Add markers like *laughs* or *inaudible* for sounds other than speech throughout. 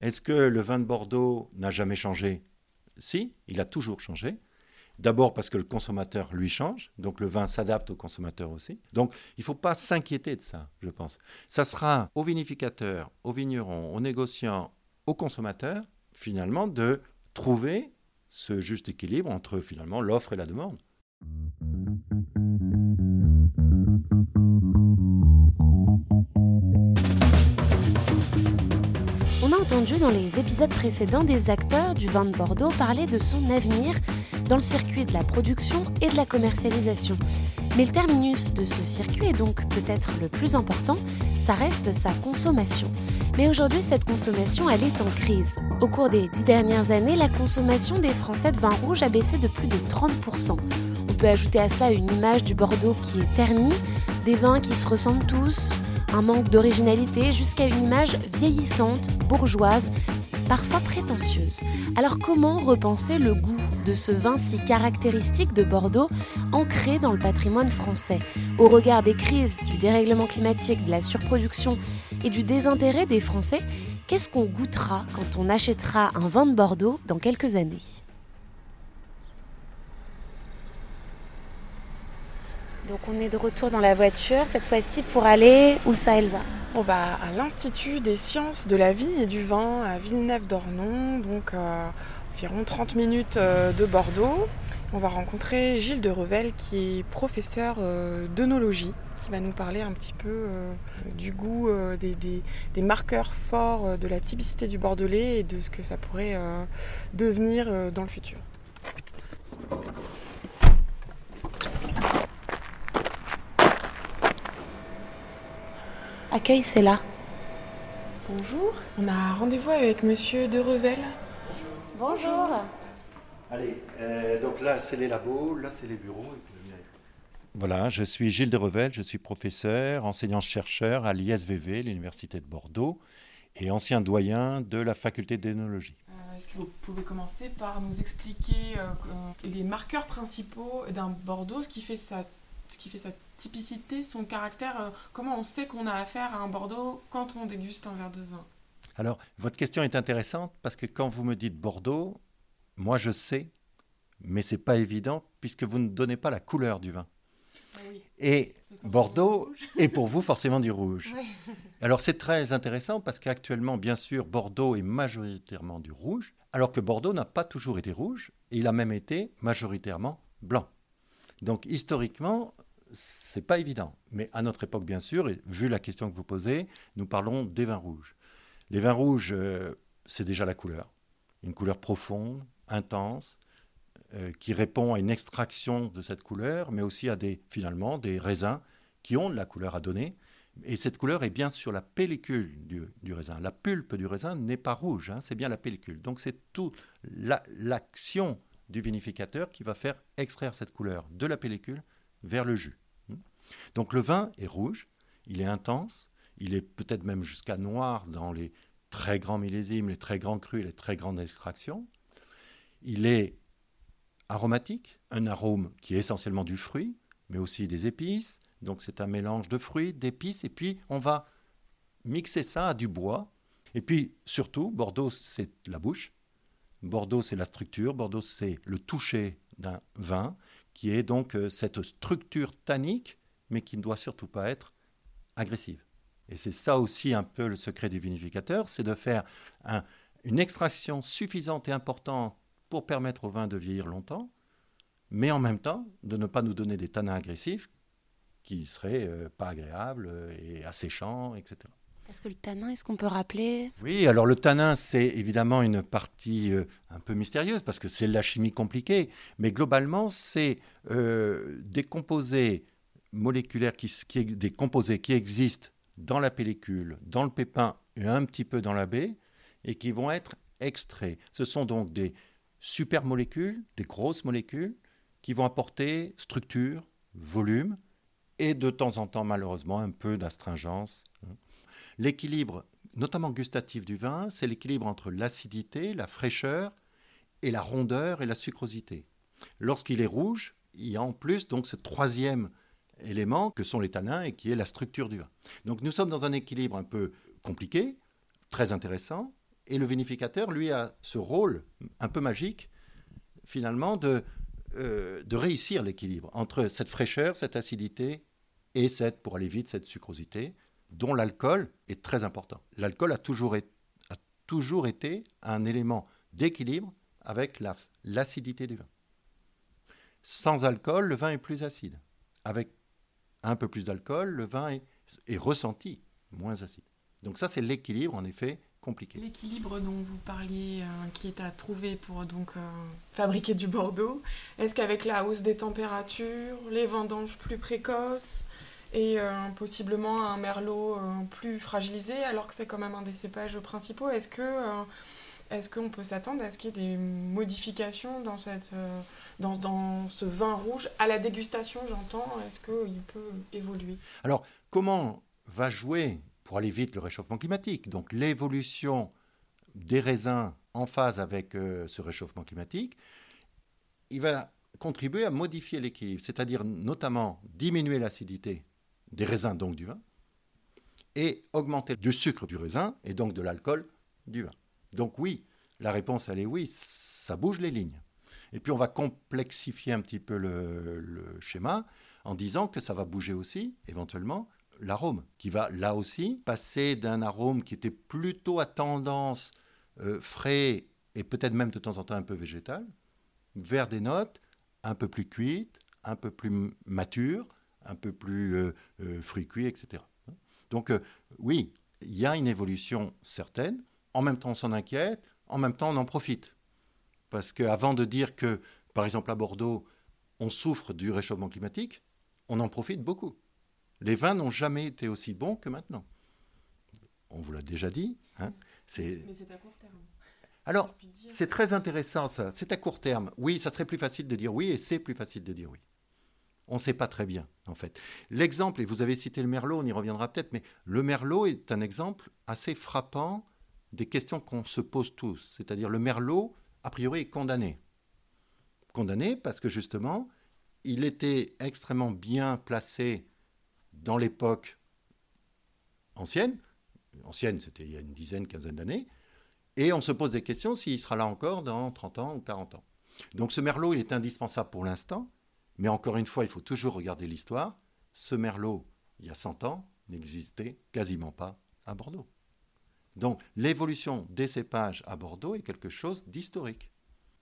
Est-ce que le vin de Bordeaux n'a jamais changé? Si, il a toujours changé. D'abord parce que le consommateur lui change, donc le vin s'adapte au consommateur aussi. Donc il ne faut pas s'inquiéter de ça, je pense. Ça sera aux vinificateurs, aux vignerons, aux négociants, aux consommateurs, finalement, de trouver ce juste équilibre entre finalement l'offre et la demande. Entendu dans les épisodes précédents des acteurs du vin de Bordeaux parler de son avenir dans le circuit de la production et de la commercialisation. Mais le terminus de ce circuit, est donc peut-être le plus important, ça reste sa consommation. Mais aujourd'hui, cette consommation, elle est en crise. Au cours des dix dernières années, la consommation des Français de vin rouge a baissé de plus de 30%. On peut ajouter à cela une image du Bordeaux qui est ternie, des vins qui se ressemblent tous, un manque d'originalité jusqu'à une image vieillissante, bourgeoise, parfois prétentieuse. Alors comment repenser le goût de ce vin si caractéristique de Bordeaux, ancré dans le patrimoine français, au regard des crises, du dérèglement climatique, de la surproduction et du désintérêt des Français Qu'est-ce qu'on goûtera quand on achètera un vin de Bordeaux dans quelques années? Donc on est de retour dans la voiture, cette fois-ci pour aller où ça Elsa? On va à l'Institut des sciences de la vigne et du vin à Villeneuve-d'Ornon, donc euh, environ 30 minutes euh, de Bordeaux. On va rencontrer Gilles de Revel qui est professeur euh, d'œnologie, qui va nous parler un petit peu du goût des, des, marqueurs forts de la typicité du Bordelais et de ce que ça pourrait devenir dans le futur. Accueil, c'est là. Bonjour, on a rendez-vous avec monsieur de Revel. Bonjour. Allez, euh, donc là c'est les labos, là c'est les bureaux. Voilà, je suis Gilles de Revel, je suis professeur, enseignant-chercheur à l'ISVV, l'Université de Bordeaux, et ancien doyen de la faculté d'énologie. Euh, est-ce que vous pouvez commencer par nous expliquer euh, les marqueurs principaux d'un Bordeaux, ce qui fait sa, ce qui fait sa typicité, son caractère, euh, comment on sait qu'on a affaire à un Bordeaux quand on déguste un verre de vin? Alors, votre question est intéressante parce que quand vous me dites Bordeaux, moi je sais, mais c'est pas évident puisque vous ne donnez pas la couleur du vin. Ah oui. Et Bordeaux est pour vous forcément du rouge. Oui. Alors c'est très intéressant parce qu'actuellement, bien sûr, Bordeaux est majoritairement du rouge, alors que Bordeaux n'a pas toujours été rouge, et il a même été majoritairement blanc. Donc historiquement, c'est pas évident. Mais à notre époque, bien sûr, et vu la question que vous posez, nous parlons des vins rouges. Les vins rouges, euh, c'est déjà la couleur. Une couleur profonde, intense, euh, qui répond à une extraction de cette couleur, mais aussi à des, finalement, des raisins qui ont de la couleur à donner. Et cette couleur est bien sur la pellicule du, raisin. La pulpe du raisin n'est pas rouge, hein, c'est bien la pellicule. Donc c'est toute l'action du vinificateur qui va faire extraire cette couleur de la pellicule vers le jus. Donc le vin est rouge, il est intense, il est peut-être même jusqu'à noir dans les très grands millésimes, les très grands crus, les très grandes extractions. Il est aromatique, un arôme qui est essentiellement du fruit, mais aussi des épices. Donc c'est un mélange de fruits, d'épices, et puis on va mixer ça à du bois. Et puis surtout, Bordeaux, c'est la bouche. Bordeaux, c'est la structure. Bordeaux, c'est le toucher d'un vin, qui est donc euh, cette structure tannique mais qui ne doit surtout pas être agressive. Et c'est ça aussi un peu le secret du vinificateur, c'est de faire une extraction suffisante et importante pour permettre au vin de vieillir longtemps, mais en même temps de ne pas nous donner des tanins agressifs qui seraient euh, pas agréables et asséchants, etc. Est-ce que le tanin, est-ce qu'on peut rappeler Oui, alors le tanin, c'est évidemment une partie euh, un peu mystérieuse parce que c'est la chimie compliquée, mais globalement, c'est euh, des composés moléculaires, qui, des composés qui existent dans la pellicule, dans le pépin et un petit peu dans la baie, et qui vont être extraits. Ce sont donc des super molécules, des grosses molécules, qui vont apporter structure, volume, et de temps en temps, malheureusement, un peu d'astringence. L'équilibre, notamment gustatif du vin, c'est l'équilibre entre l'acidité, la fraîcheur, et la rondeur et la sucrosité. Lorsqu'il est rouge, il y a en plus donc ce troisième élément que sont les tanins et qui est la structure du vin. Donc nous sommes dans un équilibre un peu compliqué, très intéressant, et le vinificateur, lui, a ce rôle un peu magique, finalement, de, euh, de réussir l'équilibre entre cette fraîcheur, cette acidité et cette, pour aller vite, cette sucrosité, dont l'alcool est très important. L'alcool a toujours, a toujours été un élément d'équilibre avec l'acidité du vin. Sans alcool, le vin est plus acide. Avec un peu plus d'alcool, le vin est, ressenti moins acide. Donc ça, c'est l'équilibre, en effet, compliqué. L'équilibre dont vous parliez, euh, qui est à trouver pour donc euh, fabriquer du Bordeaux, est-ce qu'avec la hausse des températures, les vendanges plus précoces et euh, possiblement un merlot plus fragilisé, alors que c'est quand même un des cépages principaux, est-ce que est-ce qu'on peut s'attendre à ce qu'il y ait des modifications dans, cette, euh, dans, dans, ce vin rouge À la dégustation, j'entends, est-ce qu'il peut évoluer? Alors, comment va jouer, pour aller vite, le réchauffement climatique? Donc, l'évolution des raisins en phase avec euh, ce réchauffement climatique, il va contribuer à modifier l'équilibre, c'est-à-dire notamment diminuer l'acidité des raisins, donc du vin, et augmenter du sucre du raisin et donc de l'alcool du vin. Donc oui, la réponse, elle est oui, ça bouge les lignes. Et puis on va complexifier un petit peu le, schéma en disant que ça va bouger aussi, éventuellement, l'arôme, qui va là aussi passer d'un arôme qui était plutôt à tendance euh, frais et peut-être même de temps en temps un peu végétal, vers des notes un peu plus cuites, un peu plus matures, un peu plus euh, euh, fruits cuits, etc. Donc oui, il y a une évolution certaine en même temps on s'en inquiète, en même temps on en profite. Parce qu'avant de dire que, par exemple à Bordeaux, on souffre du réchauffement climatique, on en profite beaucoup. Les vins n'ont jamais été aussi bons que maintenant. On vous l'a déjà dit. Hein, Mais c'est à court terme. Alors, c'est très intéressant ça. C'est à court terme. Oui, ça serait plus facile de dire oui et c'est plus facile de dire oui. On ne sait pas très bien, en fait. L'exemple, et vous avez cité le Merlot, on y reviendra peut-être, mais le Merlot est un exemple assez frappant des questions qu'on se pose tous. C'est-à-dire le Merlot, a priori, est condamné. Condamné parce que justement, il était extrêmement bien placé dans l'époque ancienne. Ancienne, c'était il y a une dizaine, quinzaine d'années. Et on se pose des questions s'il sera là encore dans 30 ans ou 40 ans. Donc ce Merlot, il est indispensable pour l'instant. Mais encore une fois, il faut toujours regarder l'histoire. Ce Merlot, il y a 100 ans, n'existait quasiment pas à Bordeaux. Donc l'évolution des cépages à Bordeaux est quelque chose d'historique.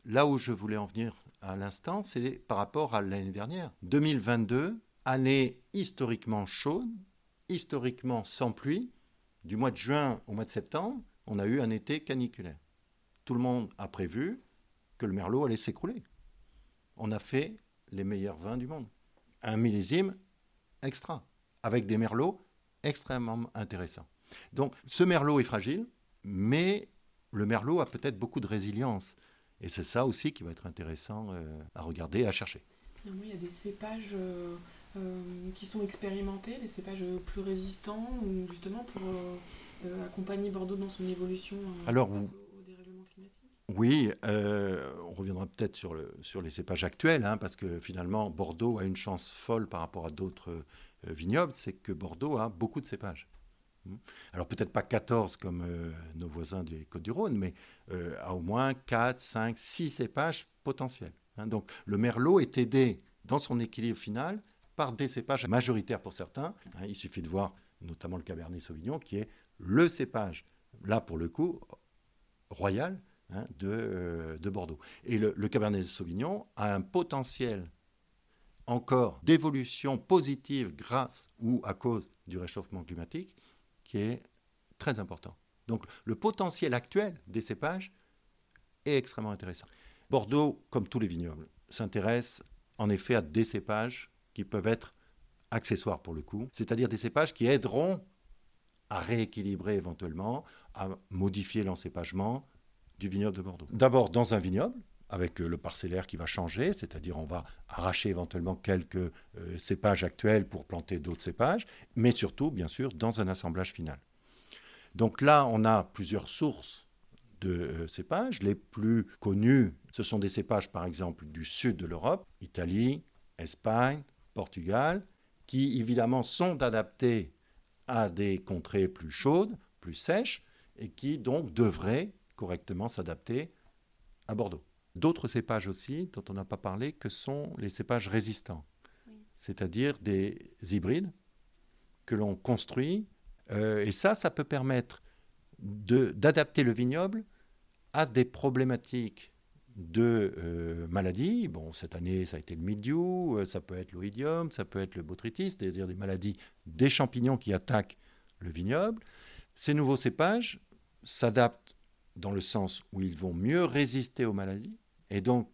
Là où je voulais en venir à l'instant, c'est par rapport à l'année dernière. 2022, année historiquement chaude, historiquement sans pluie. Du mois de juin au mois de septembre, on a eu un été caniculaire. Tout le monde a prévu que le merlot allait s'écrouler. On a fait les meilleurs vins du monde. Un millésime extra, avec des merlots extrêmement intéressants. Donc ce merlot est fragile, mais le merlot a peut-être beaucoup de résilience. Et c'est ça aussi qui va être intéressant euh, à regarder et à chercher. Il y a des cépages euh, euh, qui sont expérimentés, des cépages plus résistants, justement pour accompagner Bordeaux dans son évolution Alors, Oui, on reviendra peut-être sur, le, sur les cépages actuels, hein, parce que finalement, Bordeaux a une chance folle par rapport à d'autres vignobles, c'est que Bordeaux a beaucoup de cépages. Hmm. Alors peut-être pas 14 comme euh, nos voisins des Côtes-du-Rhône, mais euh, au moins 4, 5, 6 cépages potentiels. Hein. Donc le merlot est aidé dans son équilibre final par des cépages majoritaires pour certains. Hein. il suffit de voir notamment le Cabernet Sauvignon qui est le cépage, là pour le coup, royal hein, euh, de, Bordeaux. Et le, le Cabernet Sauvignon a un potentiel encore d'évolution positive grâce ou à cause du réchauffement climatique qui est très important. Donc le potentiel actuel des cépages est extrêmement intéressant. Bordeaux, comme tous les vignobles, s'intéresse en effet à des cépages qui peuvent être accessoires pour le coup, c'est-à-dire des cépages qui aideront à rééquilibrer éventuellement, à modifier l'encépagement du vignoble de Bordeaux. D'abord dans un vignoble, avec euh, le parcellaire qui va changer, c'est-à-dire on va arracher éventuellement quelques euh, cépages actuels pour planter d'autres cépages, mais surtout, bien sûr, dans un assemblage final. Donc là, on a plusieurs sources de euh, cépages. Les plus connus, ce sont des cépages, par exemple, du sud de l'Europe, Italie, Espagne, Portugal, qui évidemment sont adaptés à des contrées plus chaudes, plus sèches, et qui donc devraient correctement s'adapter à Bordeaux. D'autres cépages aussi, dont on n'a pas parlé, que sont les cépages résistants, c'est-à-dire des hybrides que l'on construit. Euh, et ça, ça peut permettre d'adapter le vignoble à des problématiques de euh, maladies. Bon, cette année, ça a été le mildiou, euh, ça peut être l'oïdium, ça peut être le botrytis, c'est-à-dire des maladies des champignons qui attaquent le vignoble. Ces nouveaux cépages s'adaptent dans le sens où ils vont mieux résister aux maladies et donc,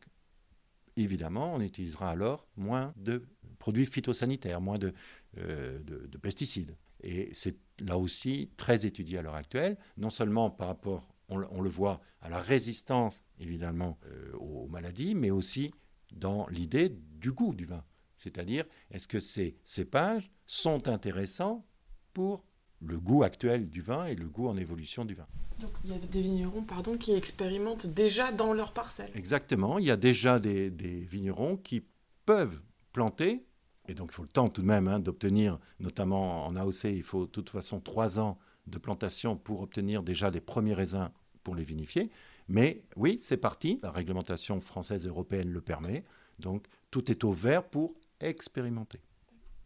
évidemment, on utilisera alors moins de produits phytosanitaires, moins de, euh, pesticides. Et c'est là aussi très étudié à l'heure actuelle, non seulement par rapport, on, le voit, à la résistance, évidemment, euh, aux maladies, mais aussi dans l'idée du goût du vin. C'est-à-dire, est-ce que ces cépages sont intéressants pour le goût actuel du vin et le goût en évolution du vin. Donc il y a des vignerons pardon, qui expérimentent déjà dans leur parcelle. Exactement, il y a déjà des, vignerons qui peuvent planter, et donc il faut le temps tout de même hein, d'obtenir, notamment en AOC, il faut de toute façon trois ans de plantation pour obtenir déjà des premiers raisins pour les vinifier. Mais oui, c'est parti, la réglementation française et européenne le permet, donc tout est au vert pour expérimenter.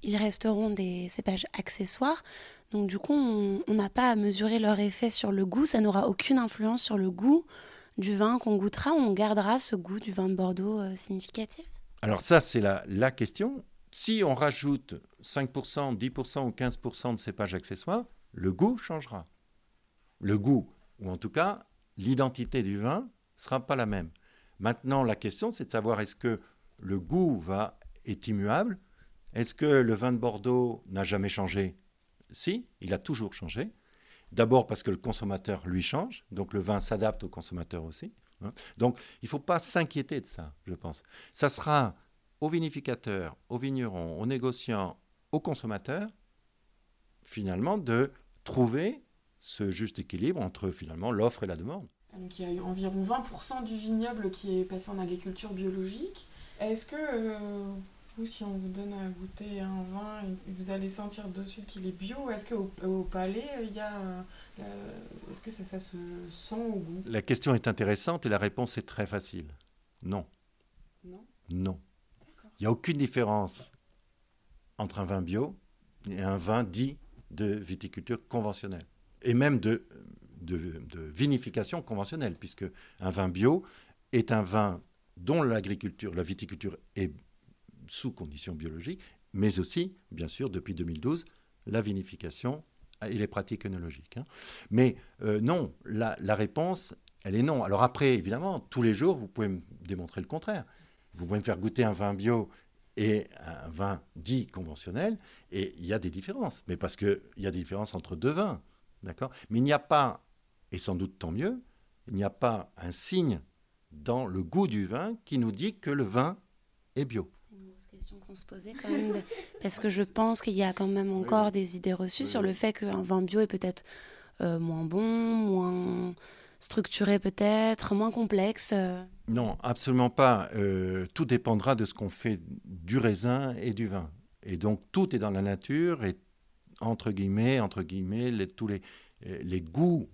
Ils resteront des cépages accessoires. Donc du coup, on n'a pas à mesurer leur effet sur le goût. Ça n'aura aucune influence sur le goût du vin qu'on goûtera. On gardera ce goût du vin de Bordeaux euh, significatif. Alors ça, c'est la, la question. Si on rajoute 5%, 10% ou 15% de cépages accessoires, le goût changera. Le goût, ou en tout cas l'identité du vin, sera pas la même. Maintenant, la question, c'est de savoir est-ce que le goût va, est immuable est-ce que le vin de Bordeaux n'a jamais changé? Si, il a toujours changé. D'abord parce que le consommateur, lui, change, donc le vin s'adapte au consommateur aussi. Hein. Donc il ne faut pas s'inquiéter de ça, je pense. Ça sera aux vinificateurs, aux vignerons, aux négociants, aux consommateurs, finalement, de trouver ce juste équilibre entre finalement l'offre et la demande. Il y a eu environ 20% du vignoble qui est passé en agriculture biologique. Est-ce que euh, si on vous donne à goûter un vin, vous allez sentir dessus qu'il est bio. Est-ce qu'au au palais, il y a, euh, est-ce que ça, ça, se sent au goût? La question est intéressante et la réponse est très facile. Non. Non? Non. Il n'y a aucune différence entre un vin bio et un vin dit de viticulture conventionnelle. Et même de, de, de vinification conventionnelle, puisque un vin bio est un vin dont l'agriculture, la viticulture est sous conditions biologiques, mais aussi, bien sûr, depuis 2012, la vinification et les pratiques œnologiques. Hein. Mais euh, non, la, réponse, elle est non. Alors après, évidemment, tous les jours, vous pouvez me démontrer le contraire. Vous pouvez me faire goûter un vin bio et un vin dit conventionnel, et il y a des différences. Mais parce qu'il y a des différences entre deux vins, d'accord? Mais il n'y a pas, et sans doute tant mieux, il n'y a pas un signe dans le goût du vin qui nous dit que le vin est bio question qu'on se posait quand même, *laughs* parce que je pense qu'il y a quand même encore des idées reçues sur le fait qu'un vin bio est peut-être euh, moins bon, moins structuré peut-être, moins complexe. Euh. Non, absolument pas. Euh, tout dépendra de ce qu'on fait du raisin et du vin. Et donc tout est dans la nature et entre guillemets, entre guillemets, les, tous les, les goûts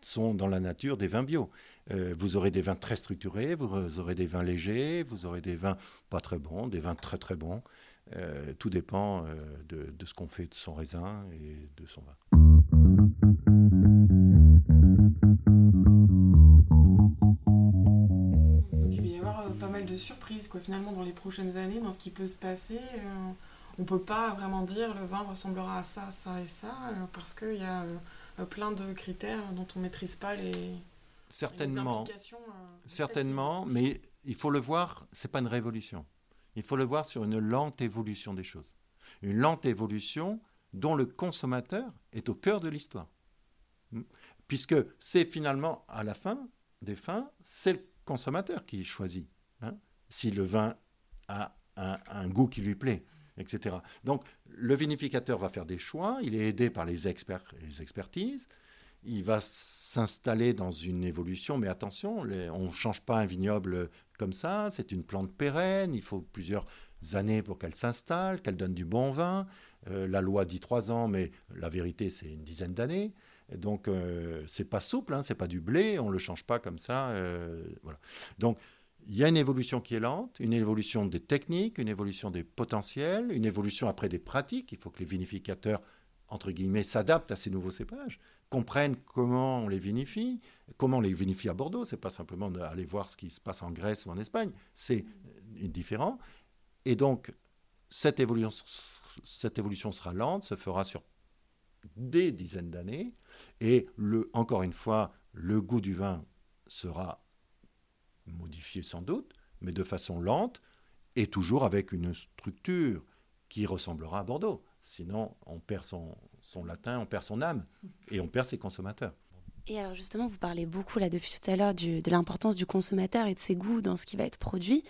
sont dans la nature des vins bio. Euh, vous aurez des vins très structurés, vous aurez des vins légers, vous aurez des vins pas très bons, des vins très très bons. Euh, tout dépend euh, de, ce qu'on fait de son raisin et de son vin. il va y avoir pas mal de surprises quoi, finalement dans les prochaines années, dans ce qui peut se passer. on ne peut pas vraiment dire le vin ressemblera à ça, ça et ça, parce qu'il y a plein de critères dont on ne maîtrise pas les, Certainement, euh, certainement, mais il faut le voir, c'est pas une révolution. Il faut le voir sur une lente évolution des choses. Une lente évolution dont le consommateur est au cœur de l'histoire. Hmm. Puisque c'est finalement, à la fin des fins, c'est le consommateur qui choisit hein, si le vin a un, goût qui lui plaît, etc. Donc le vinificateur va faire des choix, il est aidé par les experts les expertises, il va s'installer dans une évolution, mais attention, on ne change pas un vignoble comme ça, c'est une plante pérenne, il faut plusieurs années pour qu'elle s'installe, qu'elle donne du bon vin. Euh, la loi dit trois ans, mais la vérité, c'est une dizaine d'années. Donc, euh, c'est pas souple, hein, c'est pas du blé, on le change pas comme ça. Euh, voilà. Donc, il y a une évolution qui est lente, une évolution des techniques, une évolution des potentiels, une évolution après des pratiques. Il faut que les vinificateurs, entre guillemets, s'adaptent à ces nouveaux cépages, comprennent comment on les vinifie, comment on les vinifie à Bordeaux. C'est pas simplement d'aller voir ce qui se passe en Grèce ou en Espagne, c'est différent. Et donc, cette évolution, sera lente, se fera sur des dizaines d'années, et encore une fois, le goût du vin sera modifié sans doute, mais de façon lente, et toujours avec une structure qui ressemblera à Bordeaux. Sinon, on perd son, son latin, on perd son âme, et on perd ses consommateurs. Et alors justement, vous parlez beaucoup là depuis tout à l'heure de l'importance du consommateur et de ses goûts dans ce qui va être produit.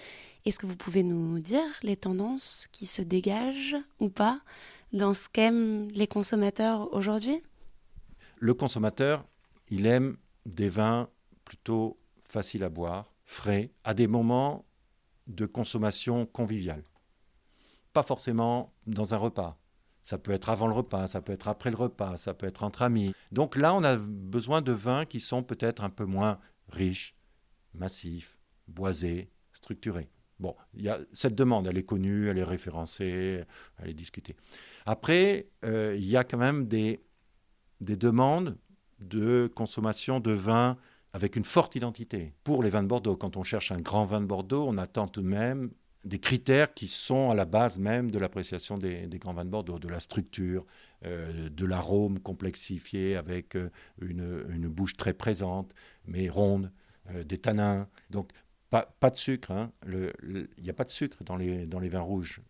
Est-ce que vous pouvez nous dire les tendances qui se dégagent ou pas dans ce qu'aiment les consommateurs aujourd'hui? Le consommateur, il aime des vins plutôt faciles à boire, frais, à des moments de consommation conviviale. Pas forcément dans un repas. Ça peut être avant le repas, ça peut être après le repas, ça peut être entre amis. Donc là, on a besoin de vins qui sont peut-être un peu moins riches, massifs, boisés, structurés. Bon, y a, cette demande, elle est connue, elle est référencée, elle est discutée. Après, euh, il y a quand même des demandes de consommation de vins avec une forte identité. Pour les vins de Bordeaux, quand on cherche un grand vin de Bordeaux, on attend tout de même des critères qui sont à la base même de l'appréciation des, grands vins de Bordeaux, de la structure, euh, de l'arôme complexifié avec euh, une, bouche très présente, mais ronde, euh, des tanins. Donc, pas, de sucre. Hein. Il n'y a pas de sucre dans les, dans les vins rouges.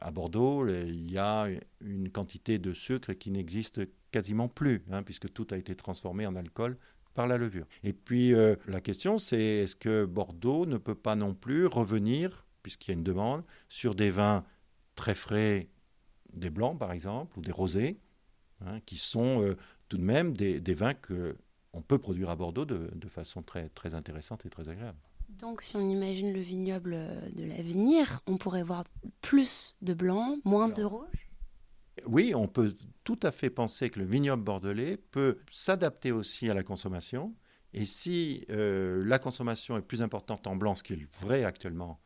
à Bordeaux, il y a une quantité de sucre qui n'existe quasiment plus, hein, puisque tout a été transformé en alcool par la levure. Et puis la question, c'est est-ce que Bordeaux ne peut pas non plus revenir puisqu'il y a une demande, sur des vins très frais, des blancs par exemple, ou des rosés, hein, qui sont euh, tout de même des, vins qu'on peut produire à Bordeaux de, façon très, très intéressante et très agréable. Donc si on imagine le vignoble de l'avenir, on pourrait voir plus de blanc, moins de rouge Oui, on peut tout à fait penser que le vignoble bordelais peut s'adapter aussi à la consommation. Et si euh, la consommation est plus importante en blanc, ce qui est vrai actuellement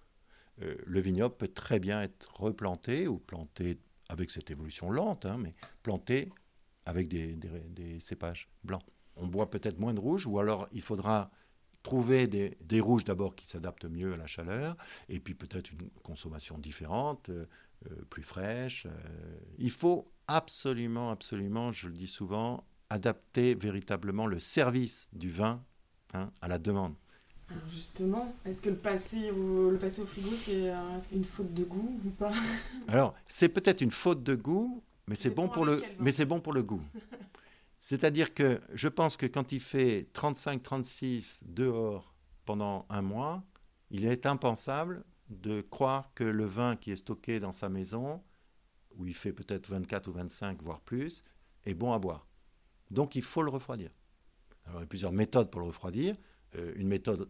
euh, le vignoble peut très bien être replanté ou planté avec cette évolution lente, hein, mais planté avec des, cépages blancs. On boit peut-être moins de rouge, ou alors il faudra trouver des, rouges d'abord qui s'adaptent mieux à la chaleur, et puis peut-être une consommation différente, euh, euh, plus fraîche. il faut absolument, absolument, je le dis souvent, adapter véritablement le service du vin hein, à la demande. Alors justement, est-ce que le passer au, le passer au frigo, c'est une faute de goût ou pas *laughs* Alors, c'est peut-être une faute de goût, mais c'est bon, pour le, mais c'est bon pour le goût. *laughs* C'est-à-dire que je pense que quand il fait 35-36 dehors pendant un mois, il est impensable de croire que le vin qui est stocké dans sa maison, où il fait peut-être 24 ou 25, voire plus, est bon à boire. Donc il faut le refroidir. Alors il y a plusieurs méthodes pour le refroidir. Euh, une méthode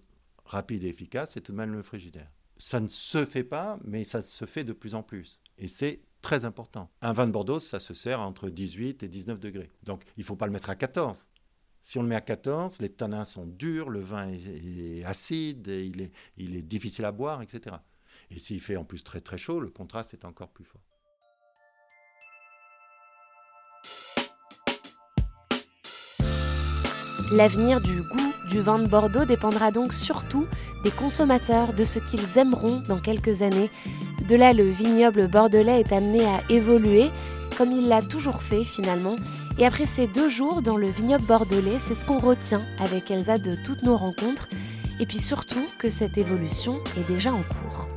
rapide et efficace, c'est tout de même le frigidaire. Ça ne se fait pas, mais ça se fait de plus en plus. Et c'est très important. Un vin de Bordeaux, ça se sert entre 18 et 19 degrés. Donc il ne faut pas le mettre à 14. Si on le met à 14, les tanins sont durs, le vin est, acide, il, est, il est difficile à boire, etc. Et s'il fait en plus très très chaud, le contraste est encore plus fort. L'avenir du goût du vin de Bordeaux dépendra donc surtout des consommateurs, de ce qu'ils aimeront dans quelques années. De là, le vignoble bordelais est amené à évoluer, comme il l'a toujours fait finalement. Et après ces deux jours dans le vignoble bordelais, c'est ce qu'on retient avec Elsa de toutes nos rencontres, et puis surtout que cette évolution est déjà en cours.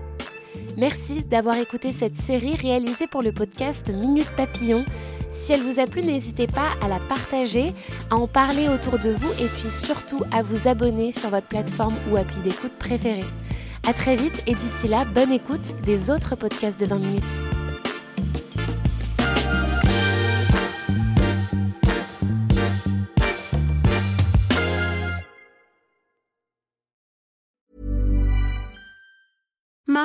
Merci d'avoir écouté cette série réalisée pour le podcast Minute Papillon Si elle vous a plu, n'hésitez pas à la partager, à en parler autour de vous et puis surtout à vous abonner sur votre plateforme ou appli d'écoute préférée. À très vite et d'ici là, bonne écoute des autres podcasts de 20 minutes.